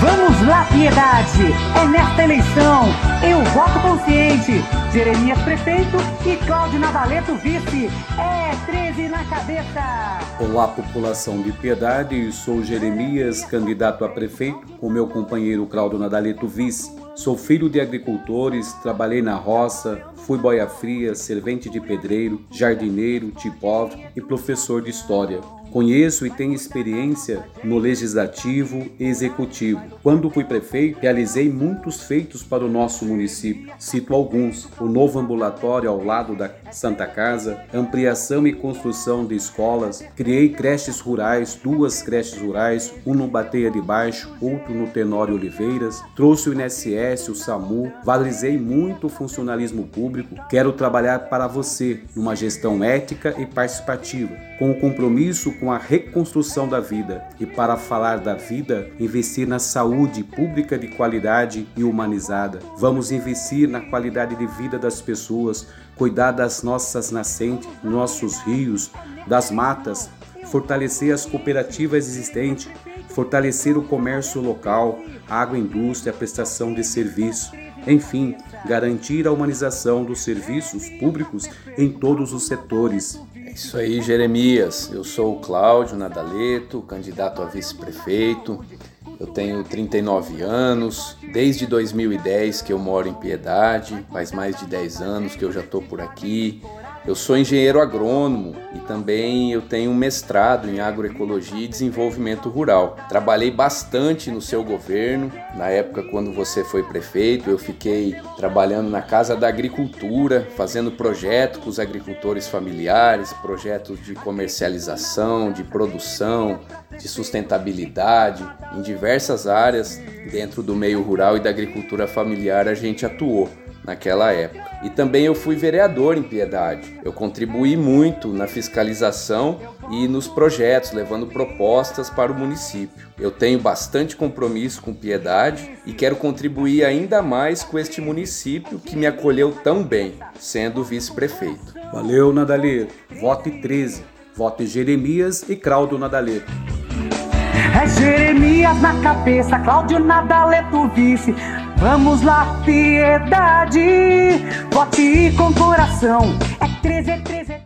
Vamos lá, piedade! É nesta eleição, eu voto consciente. Jeremias prefeito e Cláudio Nadaleto vice. É 13 na cabeça. Olá, população de Piedade. Sou Jeremias, candidato a prefeito, com meu companheiro Cláudio Nadaleto vice. Sou filho de agricultores, trabalhei na roça, fui boia fria, servente de pedreiro, jardineiro, tipógrafo e professor de história. Conheço e tenho experiência no legislativo e executivo. Quando fui prefeito, realizei muitos feitos para o nosso município. Cito alguns: o novo ambulatório ao lado da Santa Casa, ampliação e construção de escolas, criei creches rurais, duas creches rurais, um no Bateia de Baixo, outro no Tenório Oliveiras, trouxe o INSS, o SAMU, valorizei muito o funcionalismo público. Quero trabalhar para você numa gestão ética e participativa, com o compromisso com a reconstrução da vida. E para falar da vida, investir na saúde pública de qualidade e humanizada. Vamos investir na qualidade de vida das pessoas, cuidar das nossas nascentes, nossos rios, das matas, fortalecer as cooperativas existentes, fortalecer o comércio local, a agroindústria, a prestação de serviço, enfim, garantir a humanização dos serviços públicos em todos os setores. É isso aí, Jeremias. Eu sou o Cláudio Nadaleto, candidato a vice-prefeito. Eu tenho 39 anos, desde 2010 que eu moro em Piedade, faz mais de 10 anos que eu já estou por aqui. Eu sou engenheiro agrônomo também eu tenho um mestrado em agroecologia e desenvolvimento rural. Trabalhei bastante no seu governo. Na época quando você foi prefeito, eu fiquei trabalhando na Casa da Agricultura, fazendo projetos com os agricultores familiares, projetos de comercialização, de produção, de sustentabilidade, em diversas áreas dentro do meio rural e da agricultura familiar a gente atuou naquela época. E também eu fui vereador em Piedade. Eu contribuí muito na fiscalização e nos projetos, levando propostas para o município. Eu tenho bastante compromisso com Piedade e quero contribuir ainda mais com este município que me acolheu tão bem, sendo vice-prefeito. Valeu, Nadaleto. Vote 13. Vote Jeremias e Claudio Nadaleto. É Jeremias na cabeça, Cláudio Nadaleto vice. Vamos lá, piedade, vote com coração. É 13, é 13.